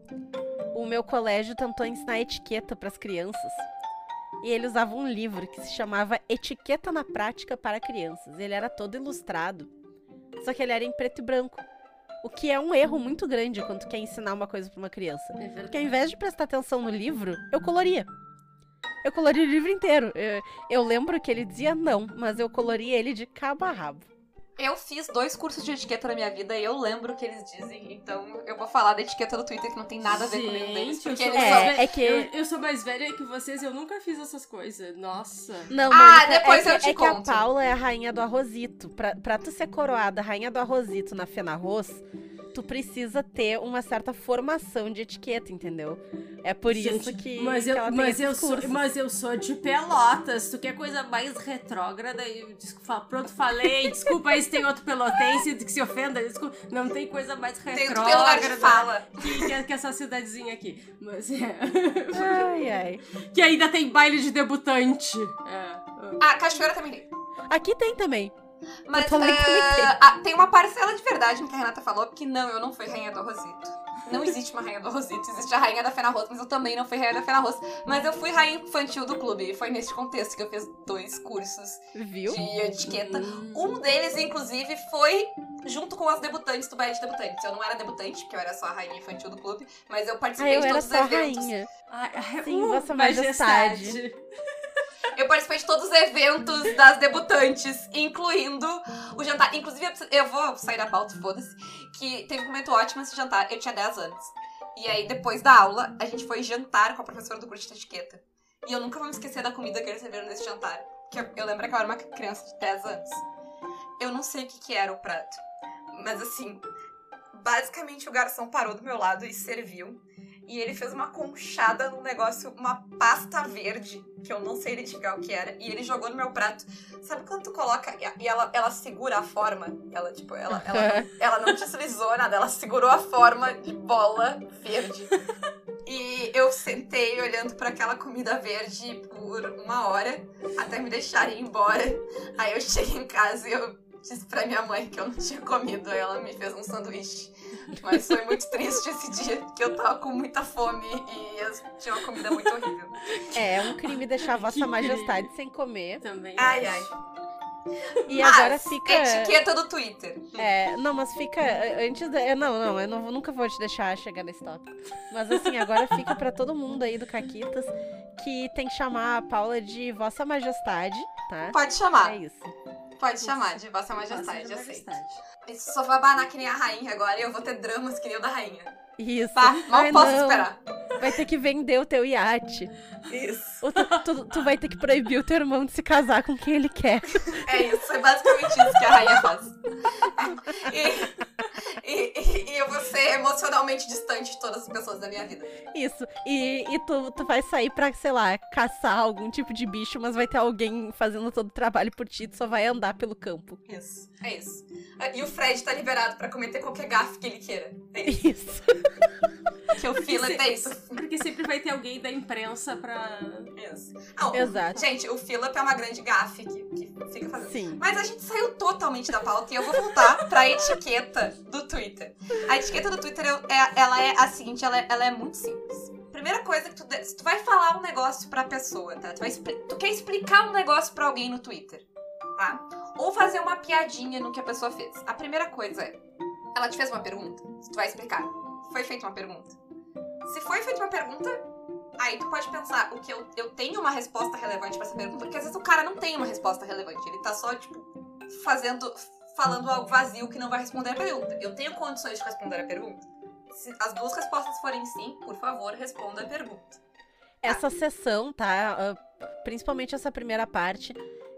o meu colégio tentou ensinar etiqueta pras crianças. E ele usava um livro que se chamava Etiqueta na Prática para Crianças. Ele era todo ilustrado, só que ele era em preto e branco. O que é um erro muito grande quando tu quer ensinar uma coisa pra uma criança. É. Porque ao invés de prestar atenção no livro, eu coloria. Eu coloria o livro inteiro. Eu, eu lembro que ele dizia não, mas eu coloria ele de cabo a rabo. Eu fiz dois cursos de etiqueta na minha vida e eu lembro o que eles dizem. Então, eu vou falar da etiqueta do Twitter, que não tem nada a ver com nenhum deles. Gente, eu Porque sou, eles É, mais é que- eu, eu sou mais velha que vocês, eu nunca fiz essas coisas. Nossa. Não, Ah, depois é eu que, te é que a conto. Paula é a rainha do arrozito. Pra, pra tu ser coroada rainha do arrozito na Fena Arroz, tu precisa ter uma certa formação de etiqueta, entendeu? É por isso Gente, que, mas que eu, mas, eu sou, mas eu sou de Pelotas. Tu quer coisa mais retrógrada? Eu, desculpa, pronto, falei. Desculpa aí se tem outro pelotense que se ofenda. Desculpa, não tem coisa mais retrógrada fala. que, que, que essa cidadezinha aqui. Mas é. Ai, ai. que ainda tem baile de debutante. É. Ah, Cachoeira também tem. Aqui tem também. Mas eh, tem. ah, tem uma parcela de verdade no que a Renata falou, porque não, eu não fui rainha do Arrozito. Não existe uma rainha do Arrozito, existe a rainha da Fena Rosa, mas eu também não fui rainha da Fena Rosa. Mas eu fui rainha infantil do clube, e foi nesse contexto que eu fiz dois cursos Viu? de etiqueta. Hum. Um deles, inclusive, foi junto com as debutantes do baile de debutantes. Eu não era debutante, porque eu era só a rainha infantil do clube, mas eu Ah, participei eu de era todos os só eventos. rainha. Ai, ai, Sim, uh, Vossa Majestade. Eu participei de todos os eventos das debutantes, incluindo o jantar. Inclusive, eu vou sair da pauta, foda-se. Que teve um momento ótimo esse jantar. Eu tinha 10 anos. E aí, depois da aula, a gente foi jantar com a professora do curso de etiqueta. E eu nunca vou me esquecer da comida que eles serviram nesse jantar. Que eu, eu lembro que eu era uma criança de 10 anos. Eu não sei o que, que era o prato. Mas assim, basicamente o garçom parou do meu lado e serviu. E ele fez uma conchada num negócio, uma pasta verde, que eu não sei identificar o que era, e ele jogou no meu prato. Sabe quando tu coloca e ela, ela segura a forma? Ela, tipo, ela, ela, ela não deslizou nada, ela segurou a forma de bola verde. E eu sentei olhando pra aquela comida verde por uma hora, até me deixarem embora. Aí eu cheguei em casa e eu disse pra minha mãe que eu não tinha comido, aí ela me fez um sanduíche. Mas foi muito triste esse dia, que eu tava com muita fome e tinha uma comida muito horrível. É, é um crime deixar Vossa Que Majestade sem comer. Também. Ai, acho. ai. E agora Mas, fica. Etiqueta do Twitter. É, não, mas fica. Antes da. eu- Não, não, eu não, nunca vou te deixar chegar nesse tópico. Mas assim, agora fica pra todo mundo aí do Caquitas que tem que chamar a Paula de Vossa Majestade, tá? Pode chamar. É isso. Pode chamar de Vossa Vossa Majestade, eu sei. Majestade. Isso só vai abanar que nem a rainha agora e eu vou ter dramas que nem o da rainha. Isso. Tá? Mal Ai, posso não, esperar. Vai ter que vender o teu iate. Isso. Ou tu, tu, tu vai ter que proibir o teu irmão de se casar com quem ele quer. É isso, é basicamente isso que a rainha faz. E, e- e- e eu vou ser emocionalmente distante de todas as pessoas da minha vida. Isso. E, e tu, tu vai sair pra, sei lá, caçar algum tipo de bicho, mas vai ter alguém fazendo todo o trabalho por ti, tu só vai andar pelo campo. Isso, é isso. E o Fred tá liberado pra cometer qualquer gafe que ele queira. É isso. Isso. Que o Philip é isso. Porque sempre vai ter alguém da imprensa pra. Isso. Não, Exato. Gente, o Philip é uma grande gafe que, que fica fazendo. Sim. Mas a gente saiu totalmente da pauta e eu vou voltar pra etiqueta do Twitter. A etiqueta do Twitter, é, ela é a seguinte, ela é, ela é muito simples. Primeira coisa que tu, de- se tu vai falar um negócio pra pessoa, tá? Tu, vai tu quer explicar um negócio pra alguém no Twitter, tá? Ou fazer uma piadinha no que a pessoa fez. A primeira coisa é, ela te fez uma pergunta, tu vai explicar. Foi feita uma pergunta. Se foi feita uma pergunta, Aí tu pode pensar, o que eu, eu tenho uma resposta relevante pra essa pergunta, porque às vezes o cara não tem uma resposta relevante, ele tá só, tipo, fazendo, falando algo vazio que não vai responder a pergunta. Eu tenho condições de responder a pergunta? Se as duas respostas forem sim, por favor, responda a pergunta. Essa sessão, tá? ah, Principalmente essa primeira parte,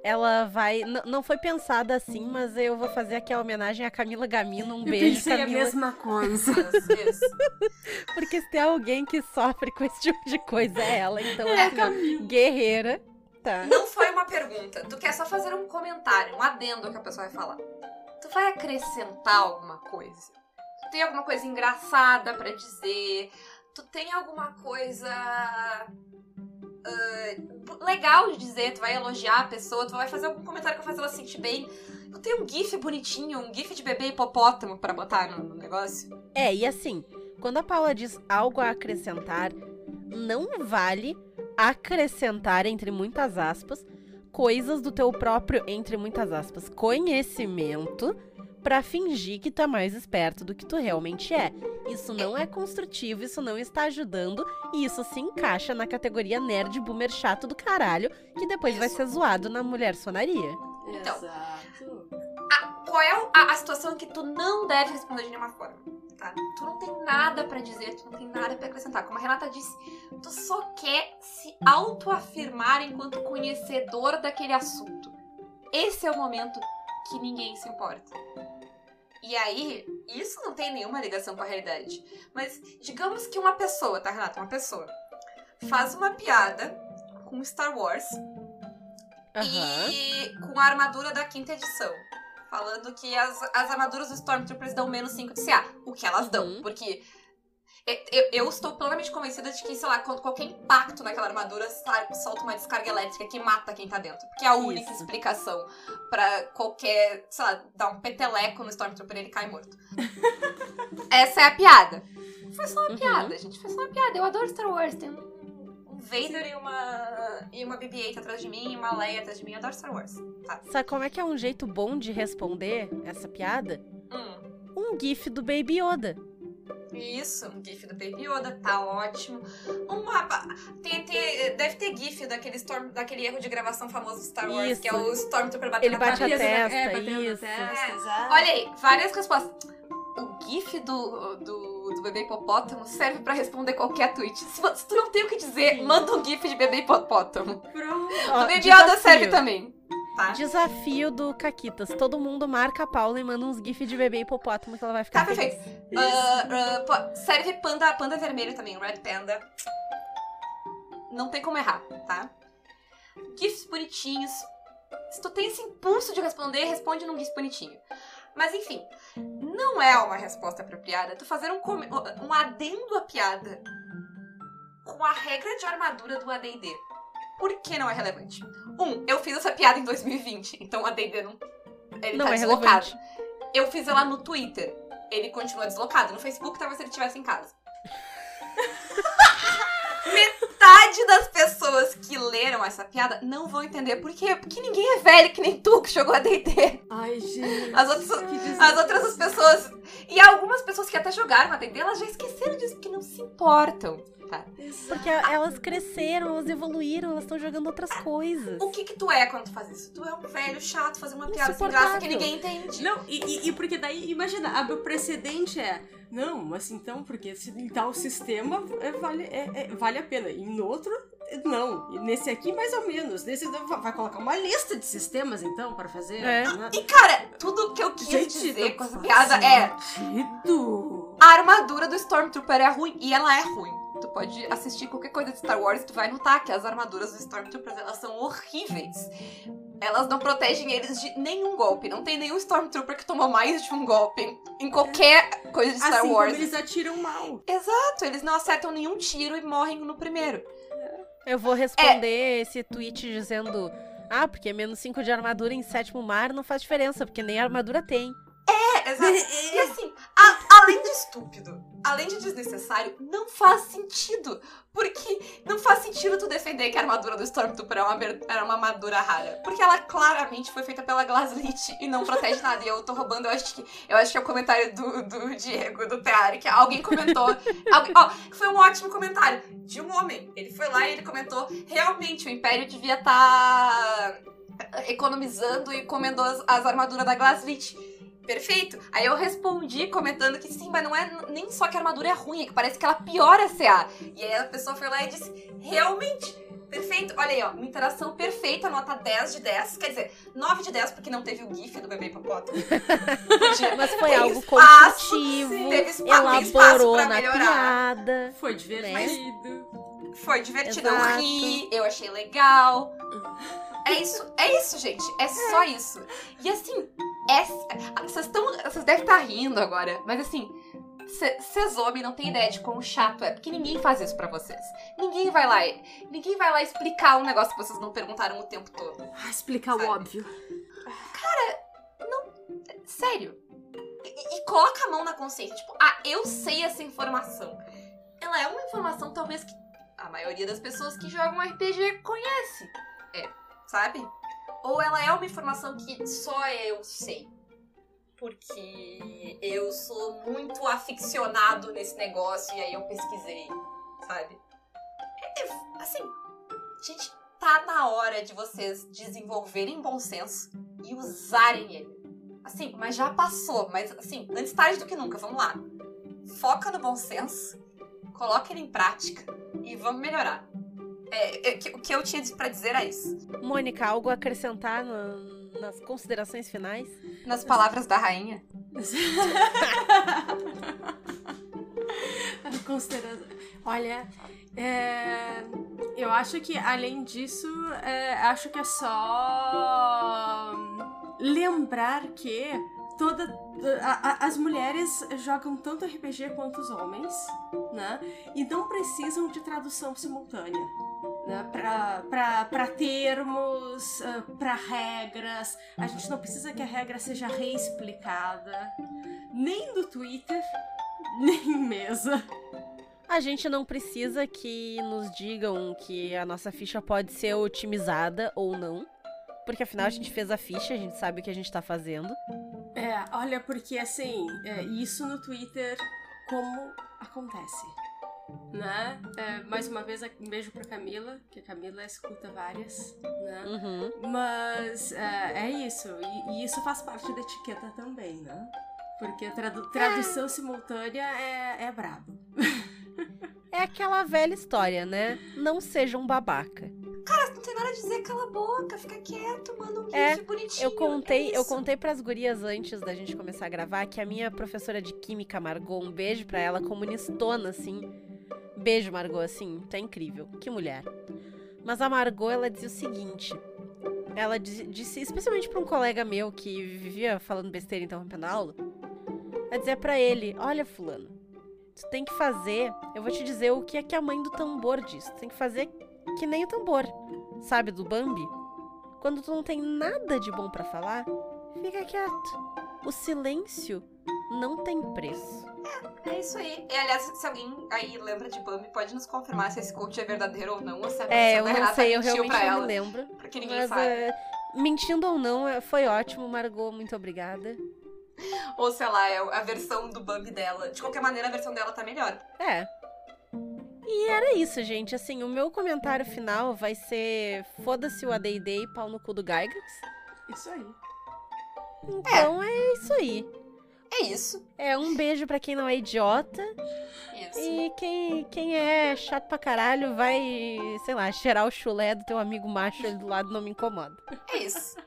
ela vai. n- Não foi pensada assim, mas eu vou fazer aqui a homenagem a Camila Gamino. Um Eu beijo, pensei a Camila. mesma coisa. <laughs> Porque se tem alguém que sofre com esse tipo de coisa, é ela. Então, É, assim, ó, guerreira, tá? Não foi uma pergunta, tu quer só fazer um comentário, um adendo que a pessoa vai falar. Tu vai acrescentar alguma coisa? Tu tem alguma coisa engraçada pra dizer? Tu tem alguma coisa ah, legal de dizer? Tu vai elogiar a pessoa? Tu vai fazer algum comentário que vai fazer ela se sentir bem? Eu tenho um gif bonitinho, um gif de bebê hipopótamo pra botar no, no negócio? É, e assim, quando a Paula diz algo a acrescentar, não vale acrescentar, entre muitas aspas, coisas do teu próprio, entre muitas aspas, conhecimento pra fingir que tu é mais esperto do que tu realmente é. Isso não é construtivo, isso não está ajudando, e isso se encaixa na categoria nerd boomer chato do caralho, que depois vai Isso. ser zoado na mulher sonaria. Então. Exato. qual é a, a situação que tu não deve responder de nenhuma forma, tá? Tu não tem nada pra dizer, tu não tem nada pra acrescentar. Como a Renata disse, tu só quer se autoafirmar enquanto conhecedor daquele assunto. Esse é o momento que ninguém se importa. E aí, Isso não tem nenhuma ligação com a realidade. Mas digamos que uma pessoa, tá, Renata? Uma pessoa faz uma piada com Star Wars Aham. e com a armadura da quinta edição. Falando que as, as armaduras dos Stormtroopers dão menos 5 de CA. O que elas dão. Uhum. Porque eu, eu- eu estou plenamente convencida de que, sei lá, quando qualquer impacto naquela armadura sai- solta uma descarga elétrica que mata quem tá dentro. Porque é a única Isso. explicação pra qualquer, sei lá, dar um peteleco no Stormtrooper e ele cai morto. <laughs> Essa é a piada. Foi só uma Uhum. piada, gente. Foi só uma piada. Eu adoro Star Wars. Tem um, um Vader e uma, e uma BB-8 atrás de mim e uma Leia atrás de mim. Eu adoro Star Wars. Tá. Sabe como é que é um jeito bom de responder essa piada? Hum. Um gif do Baby Yoda. Isso, um GIF do Baby Yoda, tá ótimo. Uma, tem, tem- deve ter GIF daquele, Storm, daquele erro de gravação famoso do Star Wars, Isso. que é o Stormtrooper batendo Ele na bate a cabeça. testa, é, batendo isso. testa, É. Olha aí, várias respostas. O GIF do, do, do bebê hipopótamo serve pra responder qualquer tweet. Se, se tu não tem o que dizer, manda um GIF de bebê hipopótamo. Pronto. O Baby Yoda serve também. Tá? Desafio do Caquitas. Todo mundo marca a Paula e manda uns gifs de bebê hipopótamo que ela vai ficar Tá, perfeito. Ah, pô, serve panda, panda vermelho também, Red Panda. Não tem como errar, tá? GIFs bonitinhos. Se tu tem esse impulso de responder, responde num GIF bonitinho. Mas enfim, não é uma resposta apropriada tu fazer um, um adendo à piada com a regra de armadura do AD&D. Por que não é relevante? Um, eu fiz essa piada em 2020, então o AD&D não... Ele Não tá é deslocado. relevante. Eu fiz ela no Twitter. Ele continua deslocado. No Facebook, talvez ele estivesse em casa. <laughs> Metade das pessoas que leram essa piada não vão entender por quê. Porque ninguém é velho que nem tu que jogou a D&D. Ai, gente. As outras, as outras pessoas... E algumas pessoas que até jogaram a D&D, elas já esqueceram disso, porque não se importam. Tá? Porque elas cresceram, elas evoluíram, elas estão jogando outras coisas. O que que tu é quando tu faz isso? Tu é um velho chato fazendo uma piada sem graça que ninguém entende. Não, e, e- e porque daí, imagina, a- o precedente é. Não, mas então, porque se em tal sistema é, vale, é- é- vale a pena. E no outro, não. E nesse aqui, mais ou menos. Nesse vai colocar uma lista de sistemas, então, pra fazer. É. né? E cara, tudo que eu quis Gente, dizer com essa piada é... A armadura do Stormtrooper é ruim e ela é ruim. Tu pode assistir qualquer coisa de Star Wars e tu vai notar que as armaduras dos Stormtroopers elas são horríveis. Elas não protegem eles de nenhum golpe. Não tem nenhum Stormtrooper que tomou mais de um golpe em qualquer coisa de Star Assim Wars. como eles atiram mal. Exato, eles não acertam nenhum tiro e morrem no primeiro. Eu vou responder esse tweet dizendo: Ah, porque menos 5 de armadura em sétimo mar não faz diferença, porque nem armadura tem. É, exato. E assim, a- além de estúpido, além de desnecessário, não faz sentido. Porque não faz sentido tu defender que a armadura do Stormtrooper é uma, era uma armadura rara. Porque ela claramente foi feita pela Glaslit e não protege nada. E eu tô roubando, eu acho que, eu acho que é o comentário do, do Diego, do Teari, que alguém comentou. alguém- ó, foi um ótimo comentário de um homem. Ele foi lá e ele comentou: realmente, o Império devia estar economizando e comendo as, as armaduras da Glaslit. Perfeito. Aí eu respondi comentando que sim, mas não é nem só que a armadura é ruim, é que parece que ela piora a CA. E aí a pessoa foi lá e disse, realmente, perfeito. Olha aí, ó, uma interação perfeita, nota 10 de 10. Quer dizer, 9 de 10 porque não teve o GIF do bebê hipopótamo. <laughs> Mas foi Tem algo espaço, construtivo, teve espaço elaborou pra na melhorar. piada. Foi divertido. Foi divertido, eu Exato. ri, eu achei legal. É isso, é isso, gente. É só isso. E assim, é- vocês estão. Vocês devem estar rindo agora, mas assim. Vocês homens não têm ideia de quão chato é, porque ninguém faz isso pra vocês. Ninguém vai lá, ninguém vai lá explicar um negócio que vocês não perguntaram o tempo todo. Ah, explicar Sabe? o óbvio. Sério. E, e coloca a mão na consciência. Tipo, ah, eu sei essa informação. Ela é uma informação, talvez, que a maioria das pessoas que jogam RPG conhece. É, sabe? Ou ela é uma informação que só eu sei. Porque eu sou muito aficionado nesse negócio e aí eu pesquisei, sabe? É, assim, gente, tá na hora de vocês desenvolverem bom senso e usarem ele. Assim, mas já passou. Mas assim, antes tarde do que nunca, vamos lá. Foca no bom senso, coloca ele em prática e vamos melhorar. É, é, que- o que eu tinha pra dizer é isso. Mônica, algo a acrescentar na- nas considerações finais? Nas palavras da rainha. <laughs> Considerando. Olha, é, eu acho que além disso, é, acho que é só lembrar que toda a- a- as mulheres jogam tanto RPG quanto os homens, né? E não precisam de tradução simultânea. Né, pra termos, ah, pra regras. A gente não precisa que a regra seja reexplicada, nem no Twitter, <laughs> nem em mesa. A gente não precisa que nos digam que a nossa ficha pode ser otimizada ou não. Porque afinal a gente fez a ficha, a gente sabe o que a gente tá fazendo. É, olha, porque assim, é, isso no Twitter, como acontece? Né? É, mais uma vez, um beijo pra Camila, que a Camila escuta várias, né? Uhum. Mas é, é isso, e, e isso faz parte da etiqueta também, né? Porque a tradu- tradução simultânea é, é brabo. É aquela velha história, né? Não seja um babaca. Não tem nada a dizer, cala a boca, fica quieto, manda um É, bonitinho. Eu contei, é eu contei pras gurias antes da gente começar a gravar que a minha professora de química, Margot, um beijo pra ela, comunistona, assim. Beijo, Margot, assim, tá incrível. Que mulher. Mas a Margot, ela dizia o seguinte. Ela disse, especialmente pra um colega meu que vivia falando besteira e interrompendo a aula. Ela dizia pra ele, olha, fulano, tu tem que fazer, eu vou te dizer o que é que a mãe do tambor diz. Tu tem que fazer que nem o tambor, sabe, do Bambi? Quando tu não tem nada de bom pra falar, fica quieto. O silêncio não tem preço. É isso aí. E aliás, se alguém aí lembra de Bambi, pode nos confirmar se esse coach é verdadeiro ou não, ou se a É, eu da não sei, eu realmente pra não ela. me lembro. Porque ninguém Mas, sabe. é, mentindo ou não, é, foi ótimo, Margot, muito obrigada. Ou sei lá, é a versão do Bambi dela. De qualquer maneira, a versão dela tá melhor. É. E era isso, gente. Assim, o meu comentário final vai ser foda-se o AD&D e pau no cu do Gygax. Isso aí. Então é isso aí. É isso. É um beijo pra quem não é idiota. Isso. E quem, quem é chato pra caralho vai, sei lá, cheirar o chulé do teu amigo macho ali do lado não me incomoda. É isso. <laughs>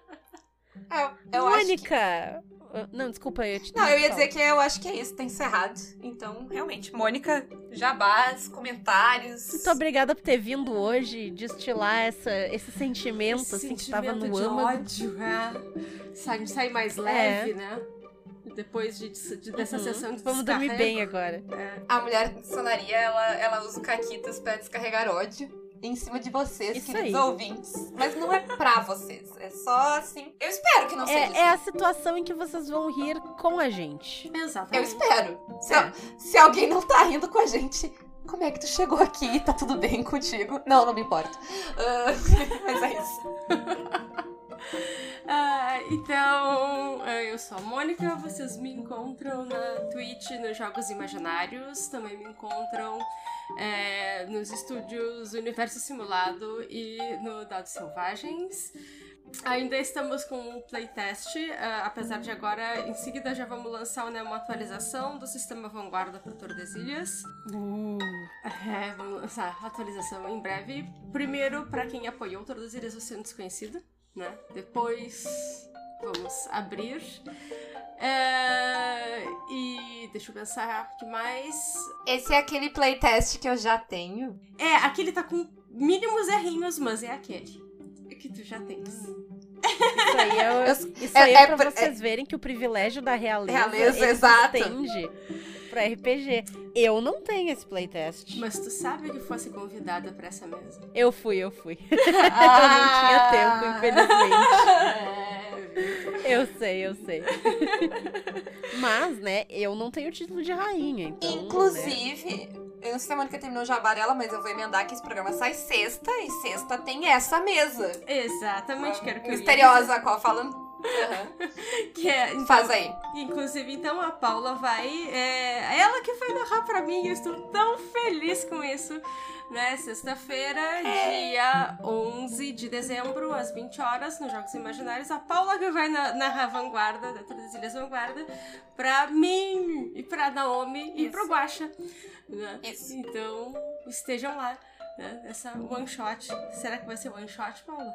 É, eu acho que... Mônica! Ah, Não, desculpa, eu te Não, eu ia dizer que eu acho que é isso, tá encerrado. Então, realmente, Mônica, jabás, comentários. Muito obrigada por ter vindo hoje destilar essa, esse sentimento, Esse assim, que tava sentimento no de âmago. ódio, é. Sai, sai mais leve, né? Depois de, de- dessa Uhum. sessão de Vamos dormir bem agora. É. A mulher de sonaria, ela, ela usa o Caquitas pra descarregar ódio em cima de vocês, Isso queridos aí. ouvintes. Mas não é pra vocês. É só assim. Eu espero que não seja É, assim. é a situação em que vocês vão rir com a gente. Eu Exatamente. espero. Se, É. se alguém não tá rindo com a gente, como é que tu chegou aqui? Tá tudo bem contigo? Não, não me importa. Ah, <laughs> mas é isso. <laughs> Ah, então, eh, eu sou a Mônica, vocês me encontram na Twitch, nos Jogos Imaginários, também me encontram eh, nos estúdios Universo Simulado e no Dados Selvagens. Ainda estamos com o playtest, ah, apesar de agora, em seguida já vamos lançar né, uma atualização do sistema Vanguarda para Tordesilhas. É, vamos lançar a atualização em breve. Primeiro, para quem apoiou Tordesilhas Oceano Desconhecido, né? Depois, vamos abrir. É, e deixa eu pensar que mais. Esse é aquele playtest que eu já tenho. É, aquele tá com mínimos errinhos, mas é aquele que tu já tens. Isso aí é, isso é- aí é, é pra vocês verem que o privilégio da realeza, Realeza, exato. estende pra RPG. Eu não tenho esse playtest. Mas tu sabe que fosse convidada pra essa mesa. Eu fui, eu fui. <laughs> <laughs> Ah! tinha tempo, infelizmente. É, Eu sei, eu sei. <laughs> Mas, né, eu não tenho título de rainha, então. né? Inclusive, eu não sei se a Mônica terminou o jabá dela, mas eu vou emendar que esse programa sai sexta, e sexta tem essa mesa. Exatamente, quero que eu Misteriosa, a qual falando. Dizer. <laughs> Que é, então, Faz aí. Inclusive, então, a Paula vai. É ela que foi narrar pra mim, eu estou tão feliz com isso. Né? Sexta-feira, dia 11 de dezembro, às 20 horas, nos Jogos Imaginários. A Paula que vai na- narrar Vanguarda, dentro das Ilhas Vanguarda, pra mim, e pra Naomi e Isso. pro Guaxa. Né? Então, estejam lá. Né? Essa one shot. Será que vai ser one shot, Paula?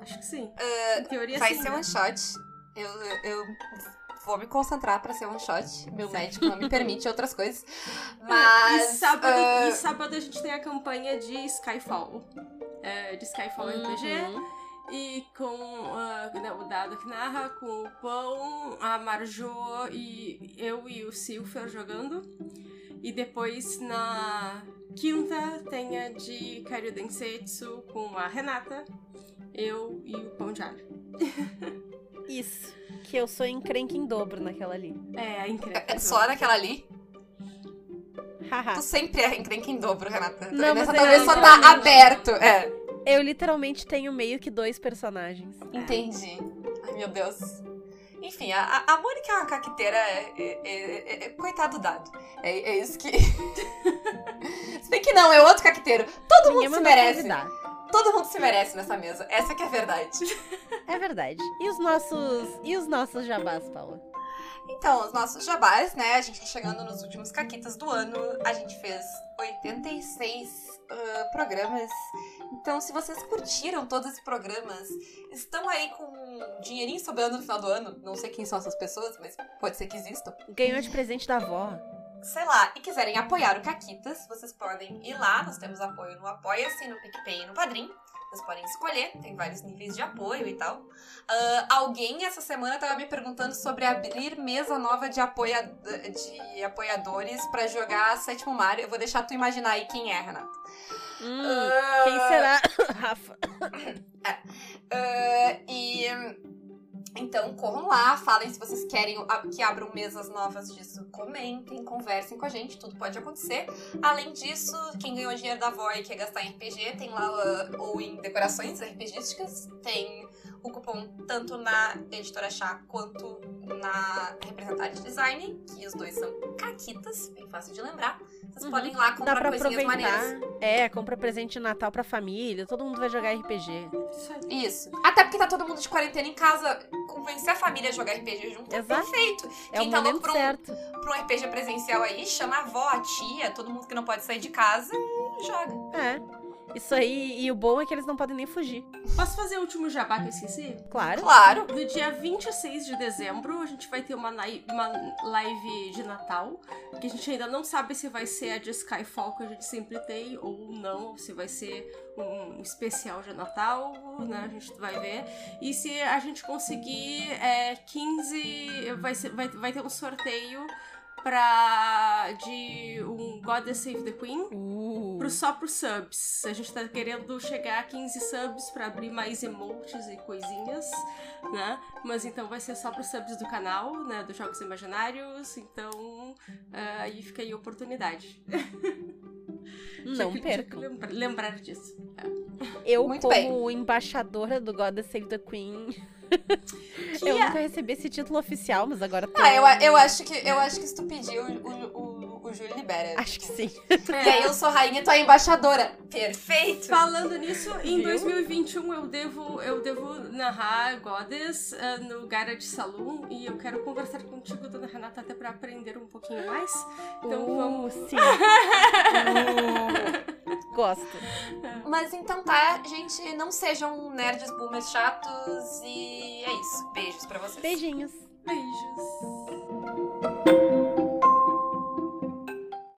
Acho que sim. em teoria, Vai sim. ser né? um shot. Eu, eu vou me concentrar pra ser one shot. Meu médico não me permite outras coisas. Mas. E sábado, ah, e sábado a gente tem a campanha de Skyfall. É, de Skyfall RPG. Uhum. E com né, o Dado que narra, com o Pão, a Marjô e eu e o Silfer jogando. E depois na quinta tem a de Karyu Densetsu com a Renata, eu e o Pão de Alho. <laughs> Isso. Que eu sou encrenca em dobro naquela ali. É, incrível. é só naquela ali. Tu sempre é encrenca em dobro, Renata. Não, Nessa mas talvez eu só literalmente- tá aberto. É. eu literalmente tenho meio que dois personagens. Entendi. Ai, meu Deus. Enfim, a, a- a Mônica é uma caqueteira. É, é- é- é- é- coitado dado. É, é isso que. <laughs> se bem que não, é outro caqueteiro. Todo Ninguém mundo se merece. convidar. Todo mundo se merece nessa mesa. Essa que é a verdade. <laughs> É verdade. E os nossos. E os nossos jabás, Paula? Então, os nossos jabás, né? A gente tá chegando nos últimos caquitas do ano. A gente fez 86 ah, programas. Então, se vocês curtiram todos esses programas, estão aí com um dinheirinho sobrando no final do ano. Não sei quem são essas pessoas, mas pode ser que existam. Ganhou de presente da avó. Sei lá, e quiserem apoiar o Caquitas, vocês podem ir lá, nós temos apoio no Apoia-se, no PicPay e no Padrim. Vocês podem escolher, tem vários níveis de apoio e tal. Ah, alguém essa semana tava me perguntando sobre abrir mesa nova de, apoia de apoiadores pra jogar Sétimo Mario. Eu vou deixar tu imaginar aí quem é, Renata. Hum, Ah, quem será? <coughs> Rafa. <coughs> Ah, e então corram lá, falem se vocês querem que abram mesas novas disso, comentem, conversem com a gente, tudo pode acontecer. Além disso, quem ganhou dinheiro da avó e quer gastar em RPG, tem lá ah, ou em decorações RPGísticas, tem o cupom tanto na editora Chá quanto na Representante Design, que os dois são caquitas, bem fácil de lembrar. Vocês Uhum. podem ir lá Dá comprar pra coisinhas maneiras. aproveitar. É, compra presente de Natal pra família. Todo mundo vai jogar RPG. Isso. Até porque tá todo mundo de quarentena em casa. Convencer a família a jogar RPG junto é Exato. perfeito. É Quem tá louco pra um, certo. pra um RPG presencial aí, chama a avó, a tia, todo mundo que não pode sair de casa e joga. É. Isso aí, e o bom é que eles não podem nem fugir. Posso fazer o último jabá que eu esqueci? Claro. Claro. No dia 26 de dezembro, a gente vai ter uma, uma live de Natal, que a gente ainda não sabe se vai ser a de Skyfall que a gente sempre tem ou não, se vai ser um especial de Natal, né? A gente vai ver. E se a gente conseguir é, 15, vai, ser, vai, vai ter um sorteio pra de um Goddess Save the Queen Uh. pro, só pro subs. A gente tá querendo chegar a 15 subs pra abrir mais emotes e coisinhas, né? Mas então vai ser só pros subs do canal, né? Dos Jogos Imaginários. Então ah, aí fica aí a oportunidade. <laughs> Não Tinha que- percam. lembra- lembrar disso. Eu, Muito como embaixadora do God Save the Queen, Que <laughs> eu é- nunca recebi esse título oficial, mas agora tô... Ah, eu, eu, acho que, eu acho que se tu pedir, o, o, o, o Júlio libera. Acho que sim. E <laughs> aí eu sou rainha e tu é embaixadora. Perfeito. Falando nisso, em Viu? 2021 eu devo, eu devo narrar Goddess ah, no Garage Saloon e eu quero conversar contigo, dona Renata, até pra aprender um pouquinho mais. Então Uh, vamos. sim. <laughs> Uh, gosto. Mas então tá, gente, não sejam nerds boomers chatos e é isso. Beijos pra vocês. Beijinhos. Beijos.